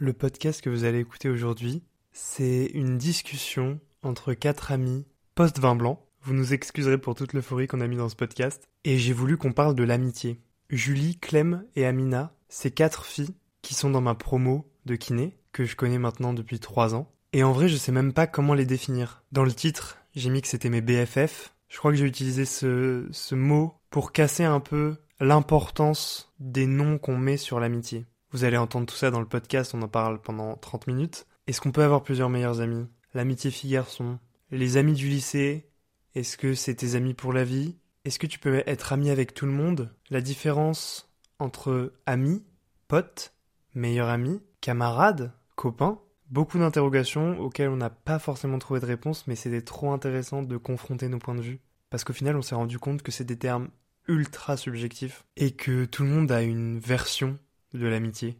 Le podcast que vous allez écouter aujourd'hui, c'est une discussion entre quatre amis post-vin blanc. Vous nous excuserez pour toute l'euphorie qu'on a mis dans ce podcast. Et j'ai voulu qu'on parle de l'amitié. Julie, Clem et Amina, ces quatre filles qui sont dans ma promo de kiné, que je connais maintenant depuis trois ans. Et en vrai, je sais même pas comment les définir. Dans le titre, j'ai mis que c'était mes BFF. Je crois que j'ai utilisé ce, ce mot pour casser un peu l'importance des noms qu'on met sur l'amitié. Vous allez entendre tout ça dans le podcast, on en parle pendant 30 minutes. Est-ce qu'on peut avoir plusieurs meilleurs amis? L'amitié fille-garçon Les amis du lycée? Est-ce que c'est tes amis pour la vie? Est-ce que tu peux être ami avec tout le monde? La différence entre amis, potes, meilleurs amis, camarades, copains? Beaucoup d'interrogations auxquelles on n'a pas forcément trouvé de réponse, mais c'était trop intéressant de confronter nos points de vue. Parce qu'au final, on s'est rendu compte que c'est des termes ultra subjectifs et que tout le monde a une version de l'amitié.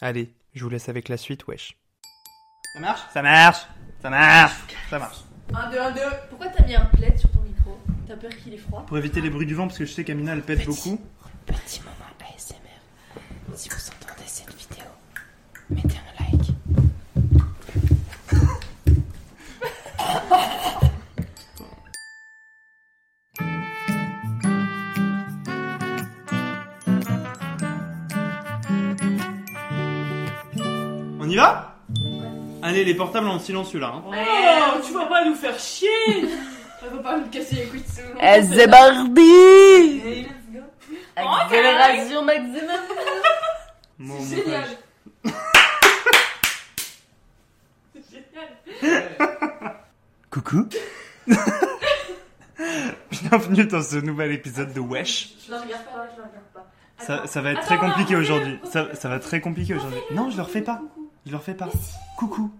Allez, je vous laisse avec la suite, wesh. Ça marche? Ça marche Ça marche Ça marche. 1, 2, 1, 2. Pourquoi t'as mis un plaid sur ton micro? T'as peur qu'il est froid? Pour éviter les bruits du vent, parce que je sais qu'Amina elle pète beaucoup. Petit moment ASMR. Si vous On y va? Allez, les portables en silencieux là. hein. Oh, tu vas pas nous faire chier Elle va pas nous casser les couilles de. Eh, c'est Barbie Hey, let's go. Accélération maximum Mon C'est génial. C'est génial. Coucou. Bienvenue dans ce nouvel épisode de Wesh. Je la regarde pas, je la regarde pas. Ça, va être Attends, très compliqué aujourd'hui. Ça, ça va être très compliqué aujourd'hui. Non, je le refais pas. Je le refais pas. Coucou.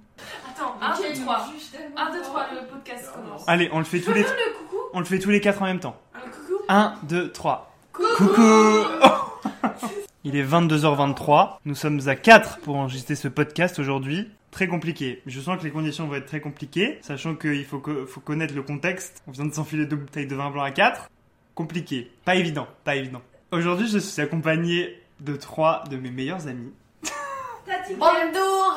Attends, 1, 2, 3. 1, 2, 3, le podcast commence. Allez, on le fait tous les, le coucou on le fait tous les quatre en même temps. Le coucou 1, 2, 3. Coucou Coucou Il est 22h23. Nous sommes à 4 pour enregistrer ce podcast aujourd'hui. Très compliqué. Je sens que les conditions vont être très compliquées, sachant qu'il faut, co- faut connaître le contexte. On vient de s'enfiler deux bouteilles de vin blanc à 4. Compliqué. Pas évident. Pas évident. Aujourd'hui, je suis accompagné de trois de mes meilleurs amis. Tati Bonjour,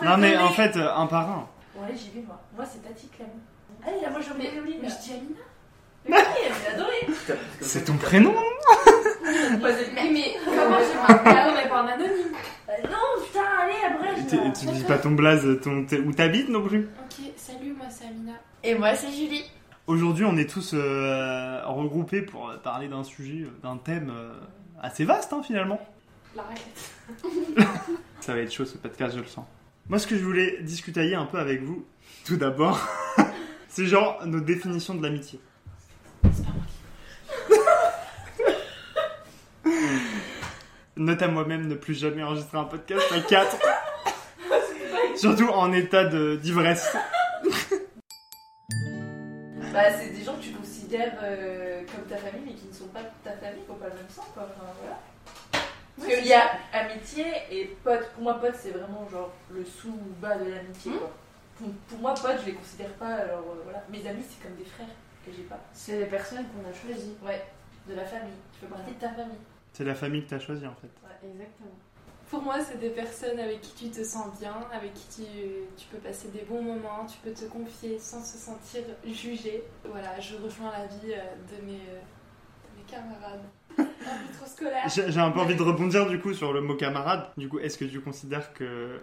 ma Non mais en fait, euh, un par un. Bon, allez, j'y vais, moi. Moi, c'est Tati Clem. Allez, là, moi, j'ai oublié Lauline. Mais je dis Amina Mais oui, elle m'a adoré. C'est ton prénom Mais Mais comment j'ai marqué Ah non, mais pas en anonyme. Euh, Non, putain, allez, après, je... Tu dis pas ton blaze, ton, où t'habites non plus? Ok, salut, moi c'est Amina. Et moi, c'est Julie. Aujourd'hui, on est tous euh, regroupés pour euh, parler d'un sujet, euh, d'un thème euh, assez vaste hein, finalement. La raquette. Ça va être chaud ce podcast, je le sens. Moi, ce que je voulais discutailler un peu avec vous, tout d'abord, c'est genre nos définitions de l'amitié. C'est pas moi Note à moi-même ne plus jamais enregistrer un podcast à 4. Surtout en état de- d'ivresse. Bah, c'est des gens que tu considères euh, comme ta famille, mais qui ne sont pas ta famille, qui n'ont pas le même sang, quoi. Enfin, voilà. Parce qu'il y a amitié et pote. Pour moi, pote, c'est vraiment genre le sous-bas de l'amitié, Hmm. quoi. Pour, pour moi, pote, je les considère pas, alors euh, voilà. Mes amis, c'est comme des frères que j'ai pas. C'est les personnes qu'on a choisies. Ouais, de la famille. Tu fais partie de ta famille. C'est la famille que t'as choisie en fait. Exactement. Pour moi, c'est des personnes avec qui tu te sens bien, avec qui tu, tu peux passer des bons moments, tu peux te confier sans se sentir jugé. Voilà, je rejoins la vie euh, de mes, euh, de mes camarades. J'ai un peu envie de rebondir du coup sur le mot camarade. Du coup, est-ce que tu considères que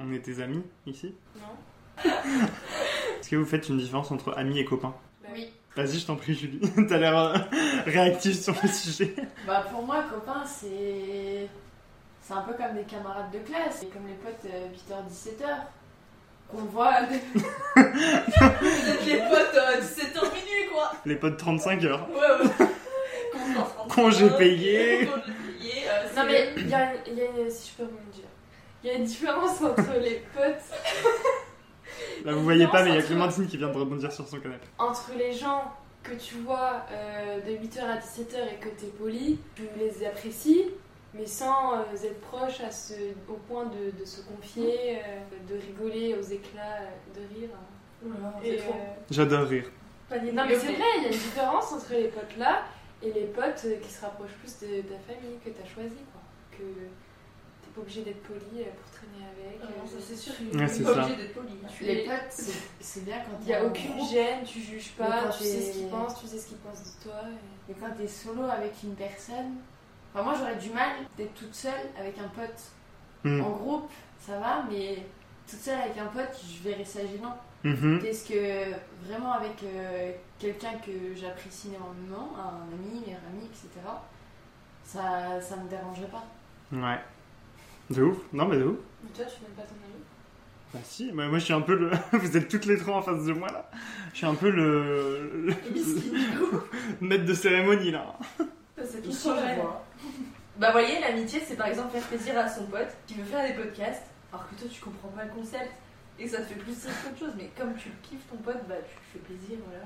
on est tes amis ici? Non Est-ce que vous faites une différence entre amis et copains? Bah Oui. Vas-y, je t'en prie, Julie. T'as l'air euh, réactif sur le sujet. Bah pour moi, copain, c'est. C'est un peu comme des camarades de classe, et comme les potes 8h-17h. Qu'on voit. Vous êtes les potes euh, 17h minuit, quoi. Les potes 35 heures. Ouais, ouais. Rend Congé payé. Euh, Non mais il y a, il y a une- si je peux rebondir, il y a une différence entre les potes, Là, vous voyez pas, mais il y a Clémentine qui vient de rebondir sur son canapé. entre les gens que tu vois euh, de 8h à 17h et que t'es poli, tu les apprécies, mais sans euh, être proche à ce, au point de, de se confier, euh, de rigoler aux éclats euh, de rire. Euh, J'adore rire. Non mais c'est vrai, il y a une différence entre les potes là et les potes euh, qui se rapprochent plus de ta famille que t'as choisi quoi. Que t'es pas obligé d'être poli euh, pour traîner avec. Ah non, euh, ça c'est sûr. tu- Ouais, Tu es pas ça. obligé d'être poli. Tu- Les potes, c'est bien quand Il n'y a aucune groupe, gêne, tu juges pas, tu sais ce qu'ils pensent, tu sais ce qu'ils pensent de toi. et- Mais quand t'es solo avec une personne, enfin moi j'aurais du mal d'être toute seule avec un pote. Hmm. En groupe, ça va, mais toute seule avec un pote, je verrais ça gênant. Mhm. Qu'est-ce que vraiment avec euh, quelqu'un que j'apprécie énormément, un ami, meilleur ami, etc., ça, ça me dérangerait pas. Ouais. De ouf. Non, mais de ouf. Mais toi, tu n'aimes pas ton ami? Bah si, bah, moi je suis un peu le... Vous êtes toutes les trois en face de moi là. Je suis un peu le... le- maître de cérémonie là. Ça, C'est tout vois. Bah, voyez, l'amitié, c'est par exemple faire plaisir à son pote qui veut faire des podcasts, alors que toi, tu comprends pas le concept et ça te fait plus rire qu'autre chose. Mais comme tu kiffes ton pote, bah, tu lui fais plaisir, voilà.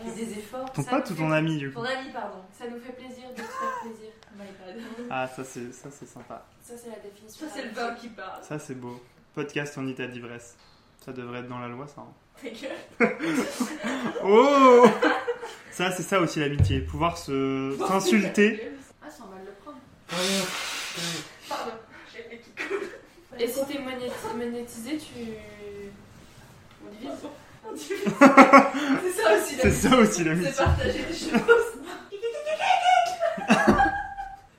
Tu fais des efforts. Ton Ça pote ou ton ami du coup Ton ami, pardon. Ça nous fait plaisir de te faire plaisir. My bad. Ah ça c'est ça c'est sympa. Ça, c'est la définition. Ça, c'est le vin qui parle. Ça c'est beau. Podcast en état d'ivresse. Ça devrait être dans la loi ça. hein. Ta gueule. Oh Ça c'est ça aussi l'amitié. Pouvoir se s'insulter. Ah, sans mal le prendre. Pardon, j'ai le nez qui coule. Et si t'es monéti- monétisé, tu. On divise On C'est ça aussi C'est l'amitié. ça aussi C'est l'amitié. partager des choses.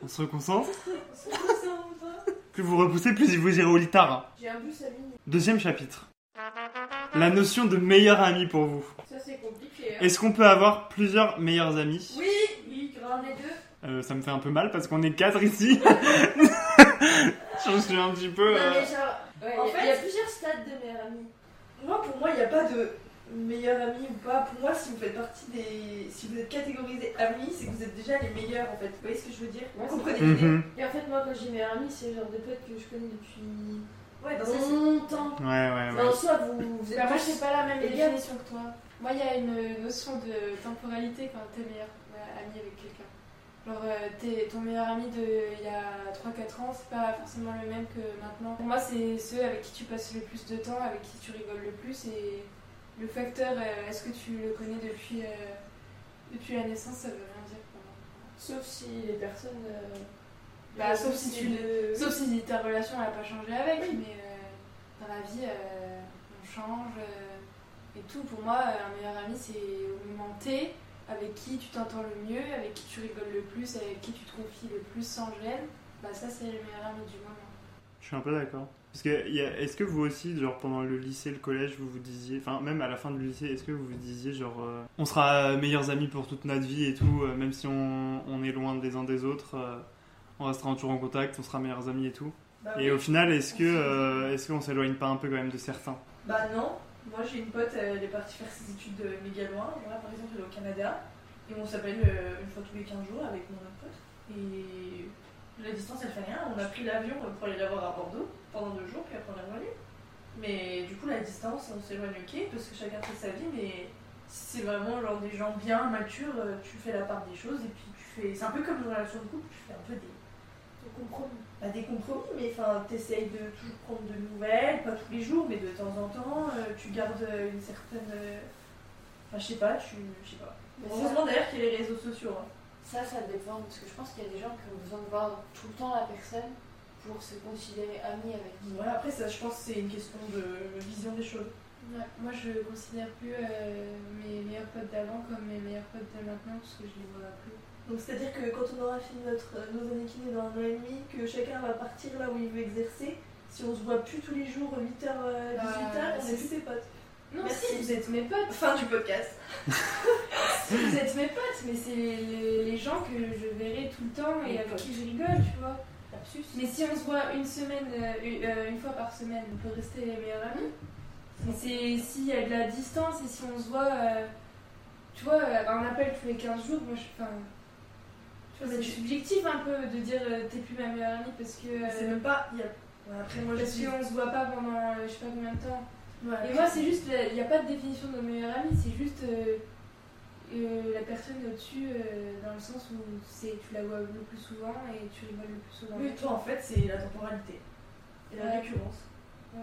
On se reconcentre. Plus vous repoussez, plus vous irez au litard. J'ai un bus à mini. Deuxième chapitre. La notion de meilleur ami pour vous. Ça, c'est compliqué. hein. Est-ce qu'on peut avoir plusieurs meilleurs amis? Oui, Oui, grand les deux. Euh, Ça me fait un peu mal parce qu'on est quatre ici. Je suis un petit peu. Non, euh, mais genre, Ouais, en y fait, il y a plusieurs stades de meilleurs amis. Moi, pour moi, il n'y a pas de meilleur ami ou pas. Pour moi, si vous faites partie des. Si vous êtes catégorisé amis, c'est que vous êtes déjà les meilleurs en fait. Vous voyez ce que je veux dire? Vous comprenez? l'idée mhm. Et en fait, moi, quand j'ai meilleur ami, c'est le genre de pote que je connais depuis Ouais, dans longtemps. Ouais, ouais, ouais. en soi, vous, vous êtes Bah, moi, tous- j'ai pas la même les gars. définition que toi. Moi, il y a une notion de temporalité quand t'es meilleur ouais, ami avec quelqu'un. Genre, euh, t'es- ton meilleur ami de il y a 3-4 ans, c'est pas forcément le même que maintenant. Pour moi, c'est ceux avec qui tu passes le plus de temps, avec qui tu rigoles le plus. Et le facteur, euh, est-ce que tu le connais depuis, euh, depuis la naissance, ça veut rien dire pour moi. Sauf si les personnes. euh, Bah, sauf si tu le. Sauf si ta relation n'a pas changé avec, mais euh, dans la vie, on change et tout. Pour moi, un meilleur ami, c'est au moment T, avec qui tu t'entends le mieux, avec qui tu rigoles le plus, avec qui tu te confies le plus sans gêne. Bah, ça, c'est le meilleur ami du moment. Je suis un peu d'accord. Parce que est-ce que vous aussi, genre pendant le lycée, le collège, vous vous disiez, enfin même à la fin du lycée, est-ce que vous vous disiez genre, euh, on sera meilleurs amis pour toute notre vie et tout, euh, même si on, on est loin des uns des autres, euh, on restera toujours en contact, on sera meilleurs amis et tout? Bah, Et oui. au final, est-ce que, euh, est-ce qu'on s'éloigne pas un peu quand même de certains? Bah non, moi j'ai une pote, elle est partie faire ses études euh, méga loin. Par exemple, elle est au Canada. Et on s'appelle euh, une fois tous les 15 jours avec mon autre pote. Et la distance elle fait rien. On a pris l'avion pour aller la voir à Bordeaux pendant deux jours, puis après on est revenu. Mais du coup, la distance, on s'éloigne ok, parce que chacun fait sa vie. Mais si c'est vraiment genre des gens bien matures, euh, tu fais la part des choses. Et puis tu fais. C'est un peu comme une relation de couple, tu fais un peu des de compromis. des compromis, mais enfin, t'essayes de toujours prendre de nouvelles, pas tous les jours, mais de temps en temps, euh, tu gardes euh, une certaine. euh, Enfin, je sais pas, tu. Je sais pas. Mais Heureusement d'ailleurs qu'il y a les réseaux sociaux. hein. Ça, ça dépend, parce que je pense qu'il y a des gens qui ont besoin de voir tout le temps la personne pour se considérer amis avec. Ouais, après, ça, je pense que c'est une question de vision des choses. Ouais, moi, je considère plus euh, mes meilleurs potes d'avant comme mes meilleurs potes de maintenant, parce que je les vois plus. Donc, c'est-à-dire que quand on aura fini notre, euh, nos années kiné dans un an et demi, que chacun va partir là où il veut exercer, si on se voit plus tous les jours 8h, 18h, Bah, on c'est- est plus ses potes. Non, Merci. si, vous êtes mes potes. Fin du podcast. Vous êtes mes potes, mais c'est les, les gens que je verrai tout le temps et avec qui je rigole, tu vois. Lapsus. Mais si on se voit une semaine, euh, une, euh, fois par semaine, on peut rester les meilleurs amis. Mais c'est s'il y a de la distance et si on se voit, euh, tu vois, euh, un appel tous les 15 jours, moi je. Mais C'est tu- subjectif un peu de dire euh, t'es plus ma meilleure amie parce que. C'est euh, même pas. Y a... ouais, après, moi, je parce qu'on se voit pas pendant euh, je sais pas combien de temps. Ouais. Et moi, c'est juste, il n'y a pas de définition de meilleure amie, c'est juste euh, euh, la personne au-dessus, euh, dans le sens où c'est, tu la vois le plus souvent et tu rigoles le plus souvent. Oui, toi, en fait, c'est la temporalité. Et la Ouais. récurrence. Ouais.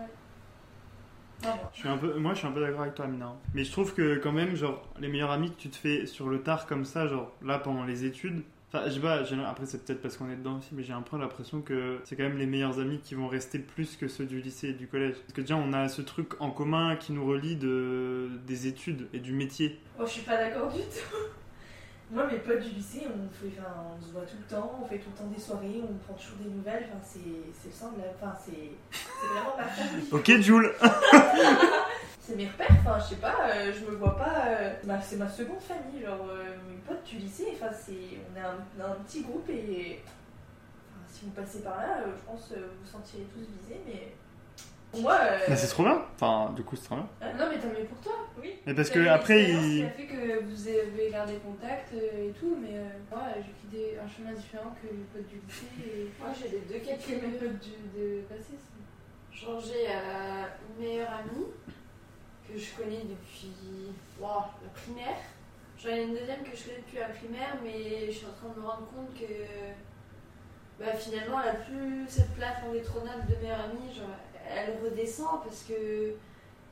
Ah, moi. Je suis un peu, moi, je suis un peu d'accord avec toi, Amina. Mais je trouve que quand même, genre, les meilleurs amis que tu te fais sur le tard comme ça, genre là pendant les études. Enfin, je sais pas. Après, c'est peut-être parce qu'on est dedans aussi, mais j'ai un peu l'impression que c'est quand même les meilleurs amis qui vont rester plus que ceux du lycée et du collège. Parce que déjà, on a ce truc en commun qui nous relie de des études et du métier. Moi, je suis pas d'accord du tout. Moi, mes potes du lycée, on, fait, enfin, on se voit tout le temps, on fait tout le temps des soirées, on prend toujours des nouvelles. Enfin, c'est le sang de la. Enfin, c'est c'est vraiment ma famille. Ok, Jules. C'est mes repères, enfin, je sais pas, euh, je me vois pas. euh, ma- c'est ma seconde famille, genre euh, mes potes du lycée, enfin, c'est. On est un, un petit groupe et. enfin, si vous passez par là, euh, je pense que vous vous sentirez tous visés, mais. Pour moi. euh, Mais c'est trop bien. Enfin, du coup, c'est trop bien. Non, mais tant mieux pour toi. Oui. Mais parce que après, l'expérience il... qui a fait que vous avez gardé contact euh, et tout, mais euh, moi, j'ai quitté un chemin différent que les potes du lycée et Moi, j'ai les deux cas de que mes potes du, de passé. euh, une meilleure amie que je connais depuis la primaire. J'en ai une deuxième que je connais depuis la primaire, mais je suis en train de me rendre compte que bah, finalement, elle a plus cette place indétrônable de meilleure amie. Genre, elle redescend parce que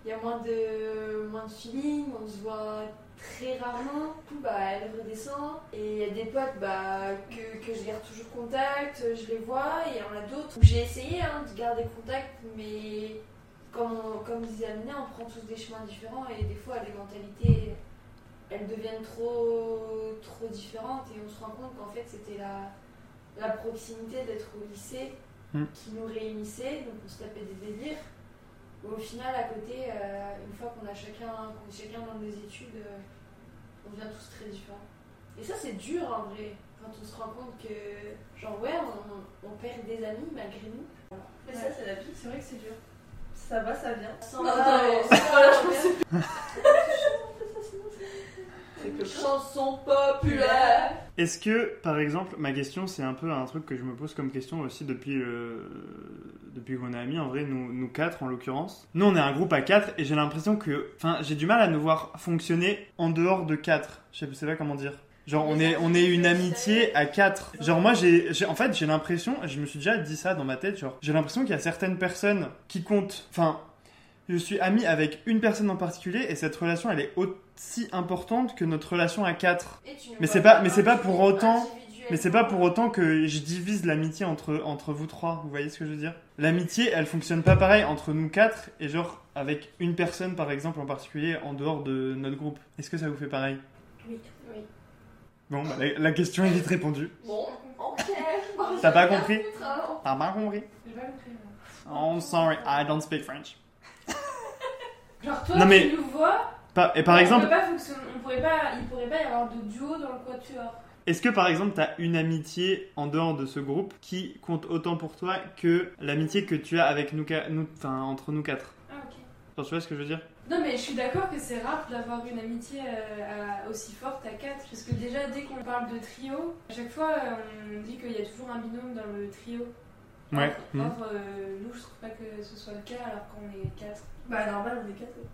il y a moins de, moins de feeling, on se voit très rarement. Du coup, bah, elle redescend. Et il y a des potes bah, que, que je garde toujours contact, je les vois. Et il y en a d'autres où j'ai essayé hein, de garder contact, mais comme, on- comme disait Amina, on prend tous des chemins différents et des fois les mentalités elles deviennent trop, trop différentes et on se rend compte qu'en fait c'était la, la proximité d'être au lycée Mm. qui nous réunissait, donc on se tapait des délires. Au final, à côté, euh, une fois qu'on a chacun, qu'on est chacun dans des études, euh, on devient tous très différents. Et ça, c'est dur en vrai, quand on se rend compte que, genre, ouais, on, on perd des amis malgré nous. Mais ça, c'est la vie, c'est vrai que c'est dur. Ça va, ça vient. Sans attends, voilà, je C'est que Chanson populaire. Est-ce que, par exemple, ma question, c'est un peu un truc que je me pose comme question aussi depuis, euh, depuis qu'on est amis, en vrai, nous, nous quatre en l'occurrence. Nous, on est un groupe à quatre et j'ai l'impression que. Enfin, j'ai du mal à nous voir fonctionner en dehors de quatre. Je sais, je sais pas comment dire. Genre, on est, on est une amitié à quatre. Genre, moi, j'ai. En fait, j'ai l'impression, je me suis déjà dit ça dans ma tête, genre, j'ai l'impression qu'il y a certaines personnes qui comptent. Enfin, je suis ami avec une personne en particulier et cette relation, elle est aussi importante que notre relation à quatre. Mais c'est pas- mais c'est pas pour autant-. Mais c'est pas pour autant que je divise l'amitié entre, entre vous trois, vous voyez ce que je veux dire? L'amitié, elle fonctionne pas pareil entre nous quatre et genre avec une personne par exemple en particulier en dehors de notre groupe. Est-ce que ça vous fait pareil? Oui. oui. Bon, bah, la, la question est vite répondue. Bon, ok. T'as pas compris? T'as pas compris? J'ai pas compris. Oh, sorry, I don't speak French. Genre, toi, Non, mais- tu nous vois. Pas- et par on exemple, peut pas fonctionner- on pourrait pas, il pourrait pas y avoir de duo dans le quatuor. est-ce que par exemple t'as une amitié en dehors de ce groupe qui compte autant pour toi que l'amitié que tu as avec nous, qua- nous enfin entre nous quatre? Tu vois ce que je veux dire? Non, mais je suis d'accord que c'est rare d'avoir une amitié euh, à- aussi forte à 4. Parce que déjà, dès qu'on parle de trio, à chaque fois, euh, on dit qu'il y a toujours un binôme dans le trio. Ouais. Or, or, euh, nous, je trouve pas que ce soit le cas alors qu'on est 4. Bah, normal, on est quatre. oui.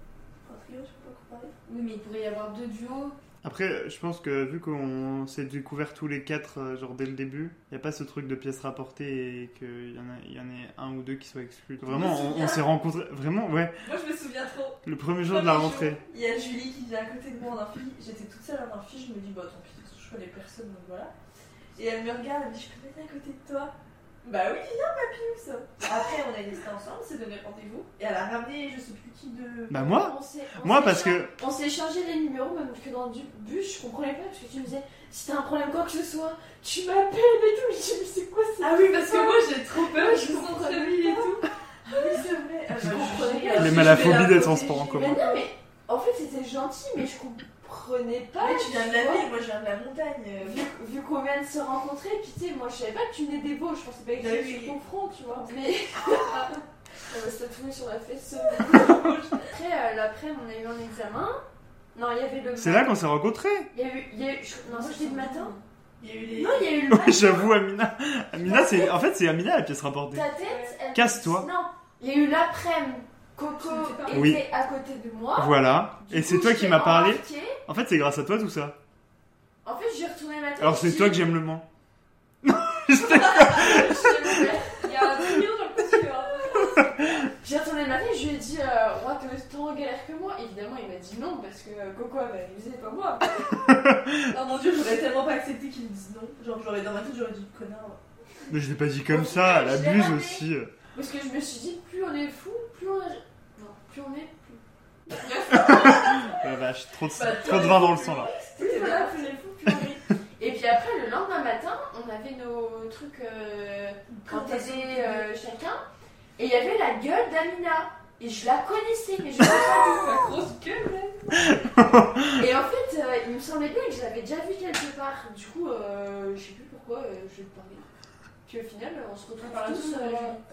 Un trio, je sais pas quoi parler. Oui, mais il pourrait y avoir deux duos. Après, je pense que vu qu'on s'est découvert tous les quatre, euh, genre dès le début, il n'y a pas ce truc de pièces rapportées et qu'il y, en a- il y en ait un ou deux qui soient exclus. Vraiment, on, on s'est rencontrés. Vraiment, ouais. Moi, je me souviens trop. Le premier jour de la Premier rentrée. Il y a Julie qui vient à côté de moi en amphi. J'étais toute seule en amphi. Je me dis, bah tant pis, je connais personne, donc voilà. Et elle me regarde, elle me dit, je peux mettre à côté de toi Bah oui, viens, Papius Après, on est restés ensemble, on s'est donné rendez-vous. Et elle a ramené, je sais plus qui de. Bah moi On Moi, parce échangé- que. On s'est échangé les numéros, même que dans le bus, je comprenais pas parce que tu me disais si t'as un problème quoi que ce soit, tu m'appelles et tout. Je me dis, c'est quoi ça Ah oui, parce que moi j'ai trop peur, je je me sens comprenais très et tout. Ah oui, c'est vrai. Ah, Je bah, comprenais vais la des protéger. transports en commun. Mais non, mais en fait, c'était gentil, mais je comprenais pas. Mais tu viens de la ville, moi je viens de la montagne. Vu, vu qu'on vient de se rencontrer, puis tu sais, moi je savais pas que tu venais des Vosges, je pensais pas que Bah tu oui. sur ton front, tu vois. Mais. On va se tatouer sur la fesse. Après, euh, l'après, on a eu un examen. Non, il y avait le. C'est là qu'on s'est rencontrés Il y a eu. il y a eu- je- Non, c'était je le matin. Il y a eu les. Non, il y a eu le Ouais, J'avoue, Amina. Amina, c'est. En fait, c'est Amina la pièce rapportée. Ta tête, elle- Casse-toi. Non, il y a eu l'après-midi. Coco était Oui. à côté de moi. Voilà. Du Et c'est toi qui m'as parlé. En fait, c'est grâce à toi tout ça. En fait, j'ai retourné ma tête. Alors, c'est toi que j'aime le moins. Je. Il y a un trio dans le costume. J'ai retourné ma tête, je lui ai dit euh, Roi, t'es autant en galère que moi. Évidemment, il m'a dit non parce que Coco avait réalisé, pas moi. Oh mon dieu, j'aurais tellement pas accepté qu'ils me disent non. Genre, j'aurais dans ma tête, j'aurais dit connard. Mais je l'ai pas dit comme ça, elle abuse aussi. Parce que je me suis dit, plus on est fou, plus on a. Plus on est. Plus... La vache, trop de, Bah, trop de vin dans le sang là. Plus voilà, plus on est fou, plus on est. Et puis après, le lendemain matin, on avait nos trucs euh, en TD euh, chacun. Et il y avait la gueule d'Amina. Et je la connaissais, mais je l'avais pas La grosse gueule, là. Et en fait, euh, il me semblait bien que je l'avais déjà vue quelque part. Du coup, euh, je sais plus pourquoi euh, je lui parlais. Puis au final, on se retrouve Par tous. tous, euh,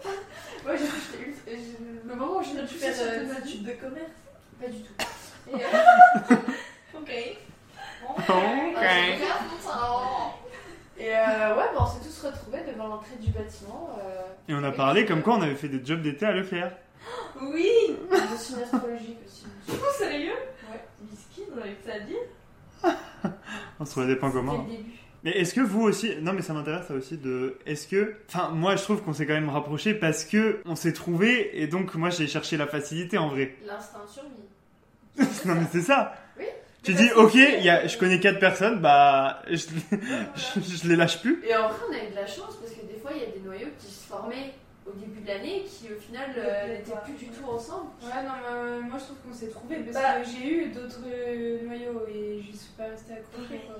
euh, Ouais, j'ai j'étais ultra- j'ai- Le moment où j'ai dû faire euh, de des vie. études de commerce. Pas du tout. Et, euh, Ok. Ok. Et euh, ouais, bon, on s'est tous retrouvés devant l'entrée du bâtiment. Euh, Et on a parlé comme quoi on avait fait des jobs d'été à Leclerc. Oui je suis une astrologique aussi. Oh, sérieux? Ouais. On avait que ça à dire. On se trouvait des points C'était communs. le début. Mais est-ce que vous aussi, non mais ça m'intéresse ça aussi de, est-ce que, enfin moi je trouve qu'on s'est quand même rapproché parce que on s'est trouvé et donc moi j'ai cherché la facilité en vrai. L'instinct de survie. non mais c'est ça. Oui. Tu dis ok, y a, je connais quatre personnes, bah je, je, je les lâche plus. Et en vrai, on a eu de la chance parce que des fois, il y a des noyaux qui se formaient au début de l'année qui au final euh, n'étaient plus du tout ensemble. Ouais, non, mais euh, moi je trouve qu'on s'est trouvés parce Bah. que j'ai eu d'autres euh, noyaux et je suis pas restée accrochée. quoi.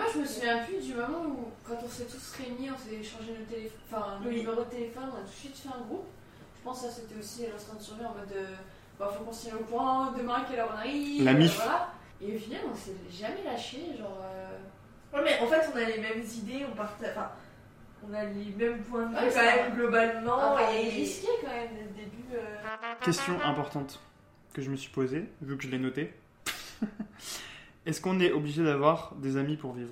Moi, je me souviens plus du moment où, quand on s'est tous réunis, on s'est échangé nos, télé... enfin, nos Oui. numéros de téléphone, on a tout de suite fait un groupe. Je pense que ça, c'était aussi l'instinct de survie en mode euh, bah, faut qu'on tienne au courant, demain, à quelle heure on arrive. La mif. voilà. Et au final, on s'est jamais lâché. Genre, euh, Ouais, mais en fait, on a les mêmes idées, on partage. Enfin, on a les mêmes points de vue Ouais, quand même, globalement. enfin, et... risqué quand même dès le début. euh. Question importante que je me suis posée, vu que je l'ai noté. Est-ce qu'on est obligé d'avoir des amis pour vivre?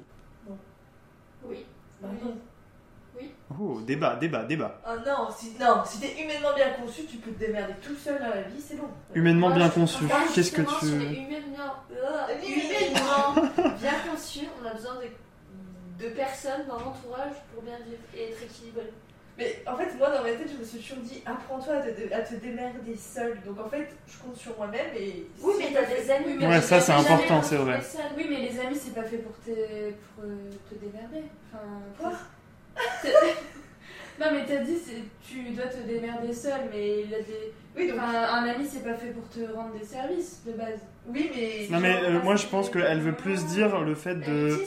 Oui. Bah non. Oh, débat, débat, débat. Ah non, si, non, si t'es humainement bien conçu, tu peux te démerder tout seul dans la vie, c'est bon. Humainement bien je- conçu. Qu'est-ce que justement, sur les tu. humainement, euh, humainement bien conçus, on a besoin de, de personnes dans l'entourage pour bien vivre et être équilibré. Mais en fait, moi dans ma tête, je me suis toujours dit apprends-toi à te, à te démerder seul. Donc en fait, je compte sur moi-même et. Oui, si mais t'as des amis. mais Ouais, ça, c'est important, c'est vrai. seul. Oui, mais les amis, c'est pas fait pour te, pour, euh, te démerder. Enfin, Quoi? Non, mais t'as dit, c'est- tu dois te démerder seul, mais il a des. Oui, donc. Enfin, un ami, c'est pas fait pour te rendre des services de base. Oui, mais. Non mais euh, moi je pense qu'elle veut plus dire le fait de.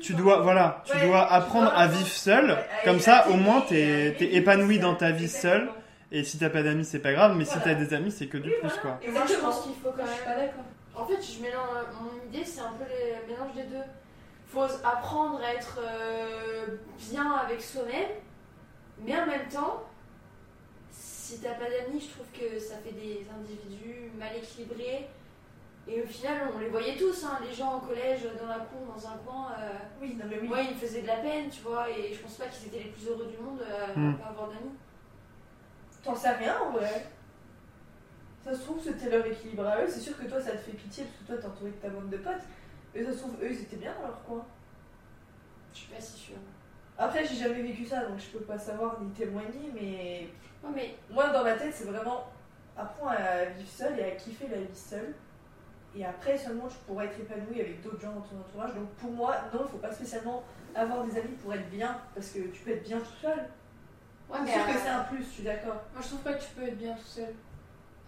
Tu dois, voilà, tu Ouais, dois tu apprendre dois à vivre seul. Comme ça, au moins, t'es aimer épanoui dans ta vie seule. Et si t'as pas d'amis, c'est pas grave. Mais si t'as des amis, c'est que du Oui, plus voilà. quoi. Et moi, je pense qu'il faut quand Je suis même pas d'accord. En fait, je mélange, mon idée, c'est un peu les- le mélange des deux. faut apprendre à être euh, bien avec soi-même, mais en même temps, si t'as pas d'amis, je trouve que ça fait des individus mal équilibrés. Et au final, on les voyait tous, hein, les gens au collège, dans la cour, dans un coin. euh, Oui, non mais oui. Ouais, ils me faisaient de la peine, tu vois, et je pense pas qu'ils étaient les plus heureux du monde euh, Hmm. à pas avoir d'amis. T'en sais rien en vrai. Ça se trouve, c'était leur équilibre à eux. C'est sûr que toi, ça te fait pitié parce que toi, t'es entouré de ta bande de potes. Et ça se trouve, eux, ils étaient bien dans leur coin. Je suis pas si sûre. Après, j'ai jamais vécu ça, donc je peux pas savoir ni témoigner, mais mais moi, dans ma tête, c'est vraiment apprends à vivre seul et à kiffer la vie seule. Et après, seulement, tu pourras être épanoui avec d'autres gens dans ton entourage. Donc pour moi, non, il faut pas spécialement avoir des amis pour être bien, parce que tu peux être bien tout seul. ouais, C'est mais sûr euh, que c'est un plus, je suis d'accord. Moi, je trouve pas que tu peux être bien tout seul.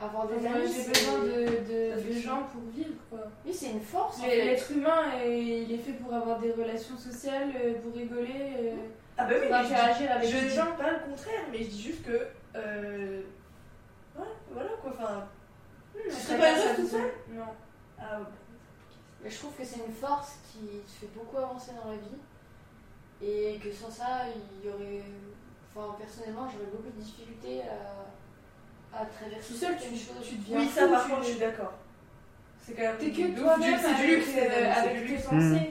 avoir des amis, j'ai besoin de, de, gens pour vivre, quoi. Oui, c'est une force. en fait. L'être humain, euh, il est fait pour avoir des relations sociales, euh, pour rigoler, euh, Ah bah oui, pour mais je dis- interagir avec Je dis gens. pas le contraire, mais je dis juste que. Euh... Ouais, voilà quoi. Enfin. Hmm, serais chacun pas heureuse sa tout seul? Non. Ah, Mais je trouve que c'est une force qui te fait beaucoup avancer dans la vie. Et que sans ça, il y aurait. Enfin, personnellement, j'aurais beaucoup de difficultés à, à traverser Tout seul, tu- tu deviens oui, fou, ça par tu- contre, je suis d'accord. C'est quand même. T'es du que toi-même du- c'est du avec, euh, tes luxe. pensées.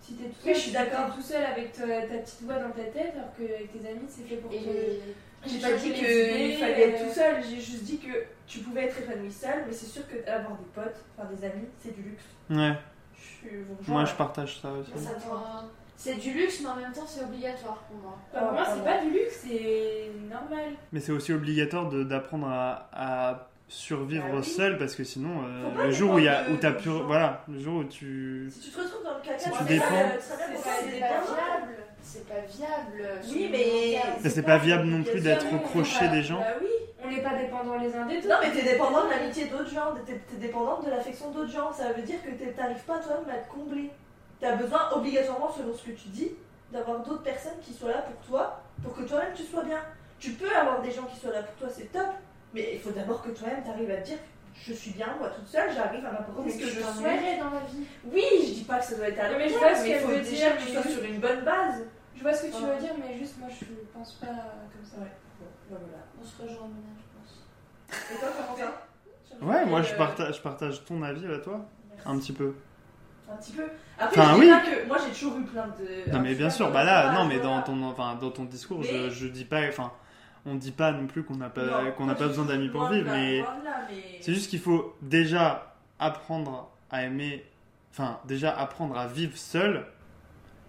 Si t'es tout Oui, seul, je suis si t'es d'accord. tout seul avec ta, ta petite voix dans ta tête, alors qu'avec tes amis, c'est fait pour Et te. J'ai pas dit qu'il fallait être euh, tout seul, j'ai juste dit que tu pouvais être épanoui seul, mais c'est sûr que avoir des potes, enfin des amis, c'est du luxe. Ouais, Je moi je partage ça aussi. ça C'est du luxe, mais en même temps, c'est obligatoire pour moi. Enfin, pour moi, c'est pas du luxe, c'est normal. Mais c'est aussi obligatoire d'apprendre à, à survivre Bah oui. seul parce que sinon, euh, le jour où il y a, dépendre où t'as pu, voilà, le jour où tu, Si tu te retrouves dans le caca, Si tu dépends- euh, C'est pourquoi pas- pas viable. C'est pas viable. sur Oui, mais-. Mais c'est pas viable non plus d'être on va- des gens. Bah oui, on n'est pas dépendants les uns des autres. Non, mais t'es dépendant de l'amitié d'autres gens, t'es t'es dépendante de l'affection d'autres gens. Ça veut dire que t'arrives pas toi-même à te combler. T'as besoin obligatoirement, selon ce que tu dis, d'avoir d'autres personnes qui soient là pour toi, pour que toi-même tu sois bien. Tu peux avoir des gens qui soient là pour toi, c'est top, mais il faut d'abord que toi-même t'arrives à te dire je suis bien, moi toute seule, j'arrive à m'apporter ce Mais que je souhaite. t'ennuierais dans la vie. Oui, je dis pas que ça doit être à Mais je long vois ce mais il qu'elle faut dire, que tu mais sois sur une bonne base. Je vois ce que tu veux dire, mais juste moi je pense pas comme ça. Ouais, bon, bah voilà. On se rejoint maintenant, je pense. Et toi, comment ça? Ouais, moi je partage, je partage ton avis à toi, Merci. un petit peu. Un petit peu. Après, Enfin, je dis oui. pas que moi j'ai toujours eu plein de. Non mais bien sûr, bah là, non mais dans ton, enfin dans ton discours, je, Mais- je dis pas, enfin, on dit pas non plus qu'on n'a pas, qu'on n'a pas besoin d'amis pour vivre, là, mais mais- c'est juste qu'il faut déjà apprendre à aimer, enfin déjà apprendre à vivre seul.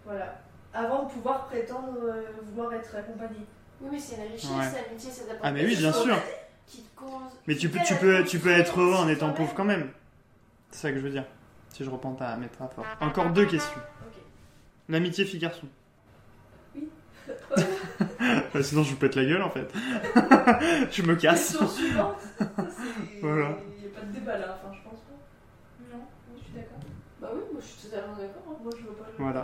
Voilà. Avant de pouvoir prétendre euh, vouloir être accompagné. Oui, mais c'est une richesse, Ouais. l'amitié, ça dépend. Ah mais oui, bien sûr. Qui te cause. Mais tu peux, tu peux, tu peux être heureux en étant pauvre quand même. C'est ça que je veux dire. Si je reprends ta métaphore. Encore deux questions. Ok. L'amitié fille-garçon. Oui. Bah, sinon je vous pète la gueule en fait. je me casse. Question suivante. Ça, c'est- Voilà. Il n'y a pas de débat là, enfin je pense pas. Non, je suis d'accord. Bah oui, moi je suis totalement d'accord. hein. Moi je vois pas le. Voilà.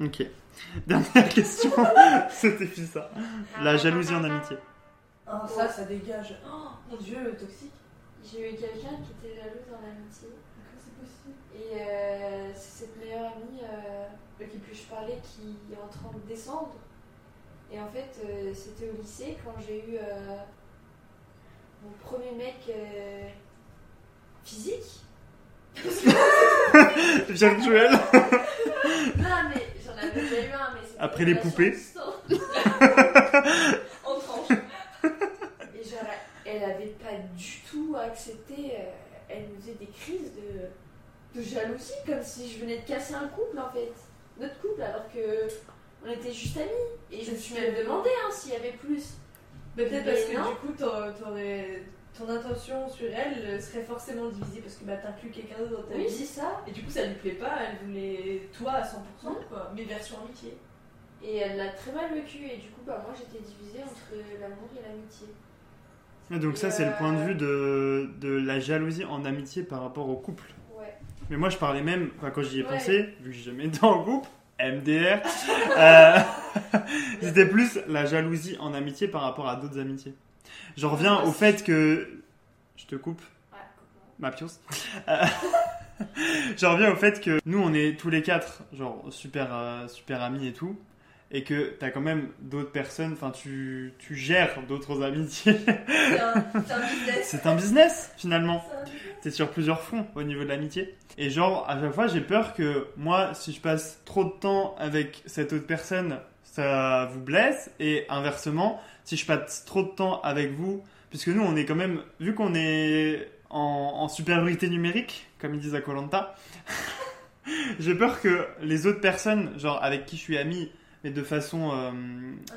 Ok. Dernière question. C'était ça. La jalousie en amitié. Ah, ça, ça dégage. Oh mon dieu, toxique. J'ai eu quelqu'un qui était jaloux dans l'amitié. Comment c'est possible? Et euh, c'est cette meilleure amie euh, avec qui plus je parlais qui est en train de descendre. Et en fait, euh, c'était au lycée quand j'ai eu euh, mon premier mec euh, physique. Virtuel. Non, mais j'en avais déjà eu un, mais c'était Après les poupées. En tranche. Et genre, elle avait pas du tout accepté. euh, elle nous faisait des crises de, de jalousie, comme si je venais de casser un couple en fait. Notre couple, alors que on était juste amis. Et je me suis même demandé hein, s'il y avait plus. Mais peut-être parce que non. du coup, t'aurais- ton intention sur elle serait forcément divisée parce que bah, t'inclus quelqu'un d'autre dans ta Oui, vie. c'est ça. Et du coup, ça lui plaît pas, elle voulait toi à 100%, quoi. Mais version amitié. Et elle l'a très mal vécu. Et du coup, bah, moi j'étais divisée entre l'amour et l'amitié. Et donc ça, c'est le point de vue de, de la jalousie en amitié par rapport au couple. Ouais. Mais moi, je parlais même, enfin, quand j'y ai Ouais. pensé, vu que j'ai jamais été en couple, MDR, euh, c'était plus la jalousie en amitié par rapport à d'autres amitiés. Je reviens au fait que... Je te coupe Ouais, ma. Euh, J'en reviens au fait que nous, on est tous les quatre, genre, super, euh, super amis et tout. Et que t'as quand même d'autres personnes, enfin, tu, tu gères d'autres amitiés. C'est un, business. C'est un business, finalement. C'est sur plusieurs fronts au niveau de l'amitié. Et genre, à chaque fois, j'ai peur que moi, si je passe trop de temps avec cette autre personne, ça vous blesse. Et inversement, si je passe trop de temps avec vous, puisque nous, on est quand même, vu qu'on est en, en supériorité numérique, comme ils disent à Colanta. J'ai peur que les autres personnes, genre avec qui je suis ami, mais de façon euh,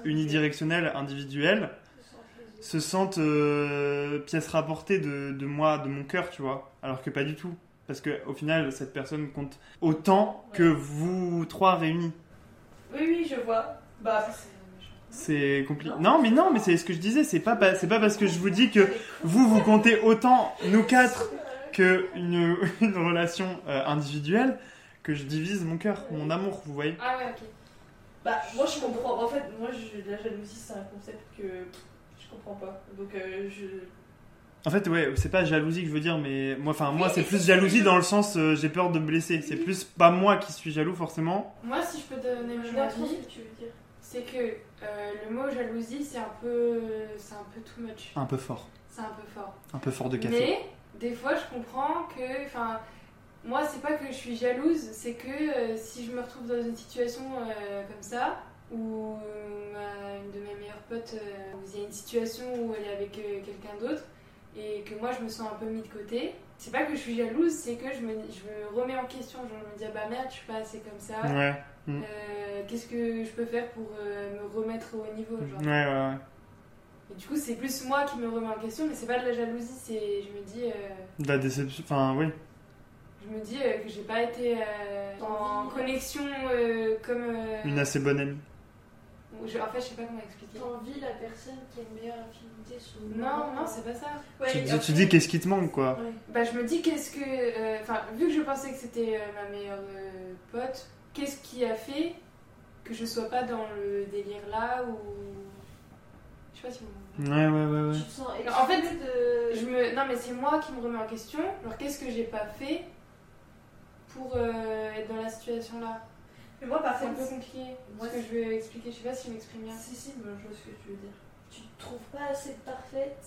unidirectionnelle, individuelle, se sentent euh, pièce rapportée de, de moi, de mon cœur, tu vois. Alors que pas du tout. Parce que au final, cette personne compte autant que vous trois réunis. Oui, oui, je vois. Bah, C'est compliqué. Non, mais non, mais c'est ce que je disais. C'est pas, pa- c'est pas parce que je vous dis que vous, vous comptez autant, nous quatre, que une, une relation euh, individuelle, que je divise mon cœur, mon amour, vous voyez. Ah ouais, ok. bah, moi je comprends. En fait, moi, je, la jalousie, c'est un concept que je comprends pas. Donc, euh, je. En fait, ouais, c'est pas jalousie que je veux dire, mais moi, enfin, moi, c'est plus jalousie dans le sens euh, j'ai peur de me blesser. C'est plus pas moi qui suis jaloux forcément. Moi, si je peux donner Je mon vois trop avis, ce que tu veux dire. C'est que euh, le mot jalousie, c'est un peu, c'est un peu too much. Un peu fort, C'est un peu fort. un peu fort de café. Mais des fois, je comprends que, enfin, moi, c'est pas que je suis jalouse, c'est que euh, si je me retrouve dans une situation euh, comme ça, où ma- une de mes meilleures potes, il y a une situation où elle est avec quelqu'un d'autre, et que moi, je me sens un peu mis de côté. C'est pas que je suis jalouse, c'est que je me, je me remets en question. Genre, je me dis, ah bah merde, je suis pas assez comme ça. Ouais, Euh, Qu'est-ce que je peux faire pour euh, me remettre au niveau genre? ouais, ouais. ouais. Et du coup, c'est plus moi qui me remets en question, mais c'est pas de la jalousie, c'est. Je me dis. euh, De la déception, enfin, oui. Je me dis que j'ai pas été en connexion comme. Une assez bonne amie. Je- en fait, je sais pas comment expliquer. T'envies la personne qui a une meilleure affinité sur le Non, moment. non, c'est pas ça. Ouais, tu, après- dis qu'est-ce qui te manque, quoi? Ouais. Bah, je me dis qu'est-ce que. euh, Enfin, vu que je pensais que c'était euh, ma meilleure euh, pote, qu'est-ce qui a fait que je sois pas dans le délire là ou. Je sais pas si vous. Ouais, ouais, ouais, ouais. Tu te sens En fait, de... Je me... Non, mais c'est moi qui me remets en question. Alors, qu'est-ce que j'ai pas fait pour euh, être dans la situation là? Mais moi, par C'est un contre, peu compliqué. Moi, ce que je vais expliquer, je sais pas si je m'exprime bien. si, si, mais je vois ce que tu veux dire. tu te trouves pas assez parfaite.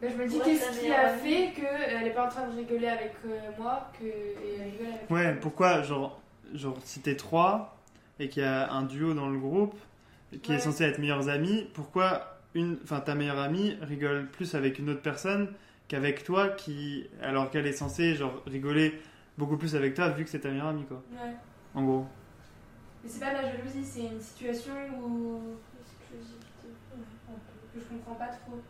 Bah, je me dis qu'est-ce qui a fait qu'elle est pas en train de rigoler avec euh, moi que... et elle rigole avec Ouais, pourquoi, genre, genre si t'es trois et qu'il y a un duo dans le groupe qui est censé être meilleurs amis, pourquoi une, enfin ta meilleure amie rigole plus avec une autre personne qu'avec toi qui, alors qu'elle est censée genre rigoler beaucoup plus avec toi vu que c'est ta meilleure amie quoi. Ouais. En gros. Mais c'est pas de la jalousie, c'est une situation où Exclusivité. que je comprends pas trop.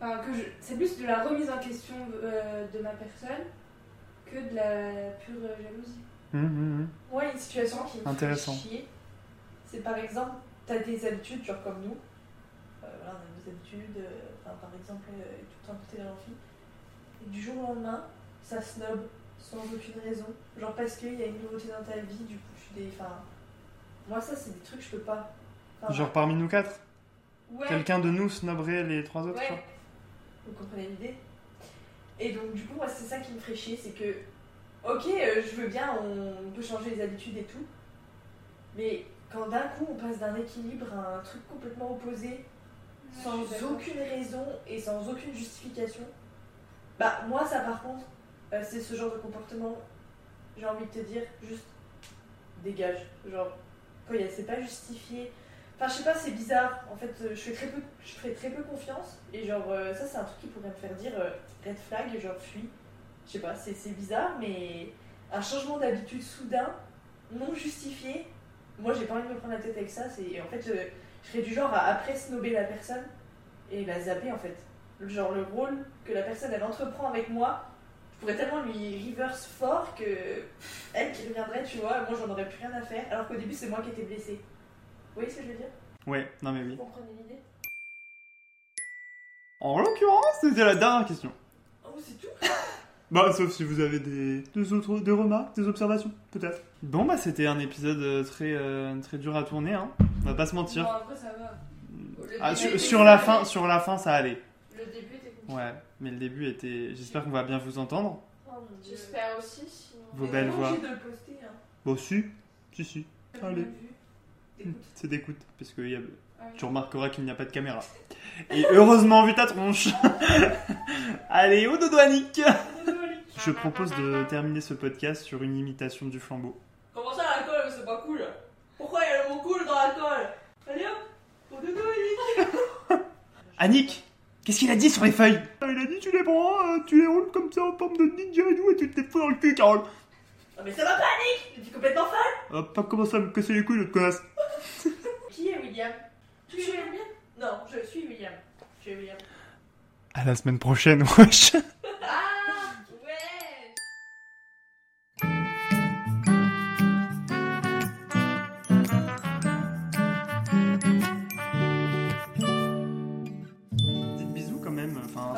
Enfin, que je... C'est plus de la remise en question euh, de ma personne que de la pure jalousie. Hum, hum, hum. Moi, une situation qui me Intéressant. fait chier, c'est par exemple, t'as des habitudes, genre comme nous. Euh, voilà, on a des habitudes, euh, enfin, par exemple, euh, tout le temps écouter l'amphi. Et du jour au lendemain, ça snob sans aucune raison. Genre parce qu'il y a une nouveauté dans ta vie, du coup, des. Enfin, moi, ça, c'est des trucs que je peux pas. Enfin, Genre parmi nous quatre, ouais, quelqu'un de nous snobberait les trois autres. Ouais. genre Vous comprenez l'idée? Et donc, du coup, moi, c'est ça qui me ferait chier, c'est que, ok, euh, je veux bien, on, peut changer les habitudes et tout, mais quand d'un coup, on passe d'un équilibre à un truc complètement opposé, sans aucune raison et sans aucune justification, bah, moi, ça, par contre, euh, c'est ce genre de comportement, j'ai envie de te dire, juste dégage. Genre, quand c'est pas justifié. Enfin, je sais pas, c'est bizarre. En fait, euh, je fais très peu, je fais très peu confiance. Et genre, euh, ça, c'est un truc qui pourrait me faire dire euh, red flag, genre, fuis. Je sais pas, c'est c'est bizarre, mais un changement d'habitude soudain, non justifié. Moi, j'ai pas envie de me prendre la tête avec ça. C'est En fait, euh, je serais du genre à après snober la personne et la zapper, en fait. Genre, le rôle que la personne, elle entreprend avec moi, je pourrais tellement lui reverse fort que elle qui reviendrait, tu vois, moi, j'en aurais plus rien à faire. Alors qu'au début, c'est moi qui étais blessée. Vous voyez ce que je veux dire? Ouais, non mais oui. Vous comprenez l'idée? En l'occurrence, c'était la dernière question. Oh, c'est tout? Bah, sauf si vous avez des, des autres des remarques, des observations, peut-être. Bon, bah, c'était un épisode euh, très, euh, très dur à tourner, hein. On va pas se mentir. Bon, après, ça va. Le Ah, sur, la fin, sur la fin, ça allait. Le début était compliqué. Ouais, mais le début était. J'espère qu'on va bien vous entendre. Oh. J'espère aussi, sinon. Vos belles voix. de le poster, hein. Bon, si, si, si. Allez. Écoute. C'est d'écoute, parce que y a- Ah oui. tu remarqueras qu'il n'y a pas de caméra. Et heureusement, vu ta tronche. Allez, au dodo Annick Je propose de terminer ce podcast sur une imitation du flambeau. Comment ça, la colle, c'est pas cool? Pourquoi il y a le mot cool dans la colle Allez hop Au dodo, Ellie Annick Qu'est-ce qu'il a dit sur les feuilles? Il a dit tu les prends, euh, tu les roules comme ça en forme de ninja et tout, et tu te les fous dans le cul, Carole. Ah, mais ça va pas, Nick Tu es complètement folle Euh, pas commencer à me casser les couilles, notre connasse. Qui est William? Tu es William? Non, je suis William. Je suis William. À la semaine prochaine, wesh.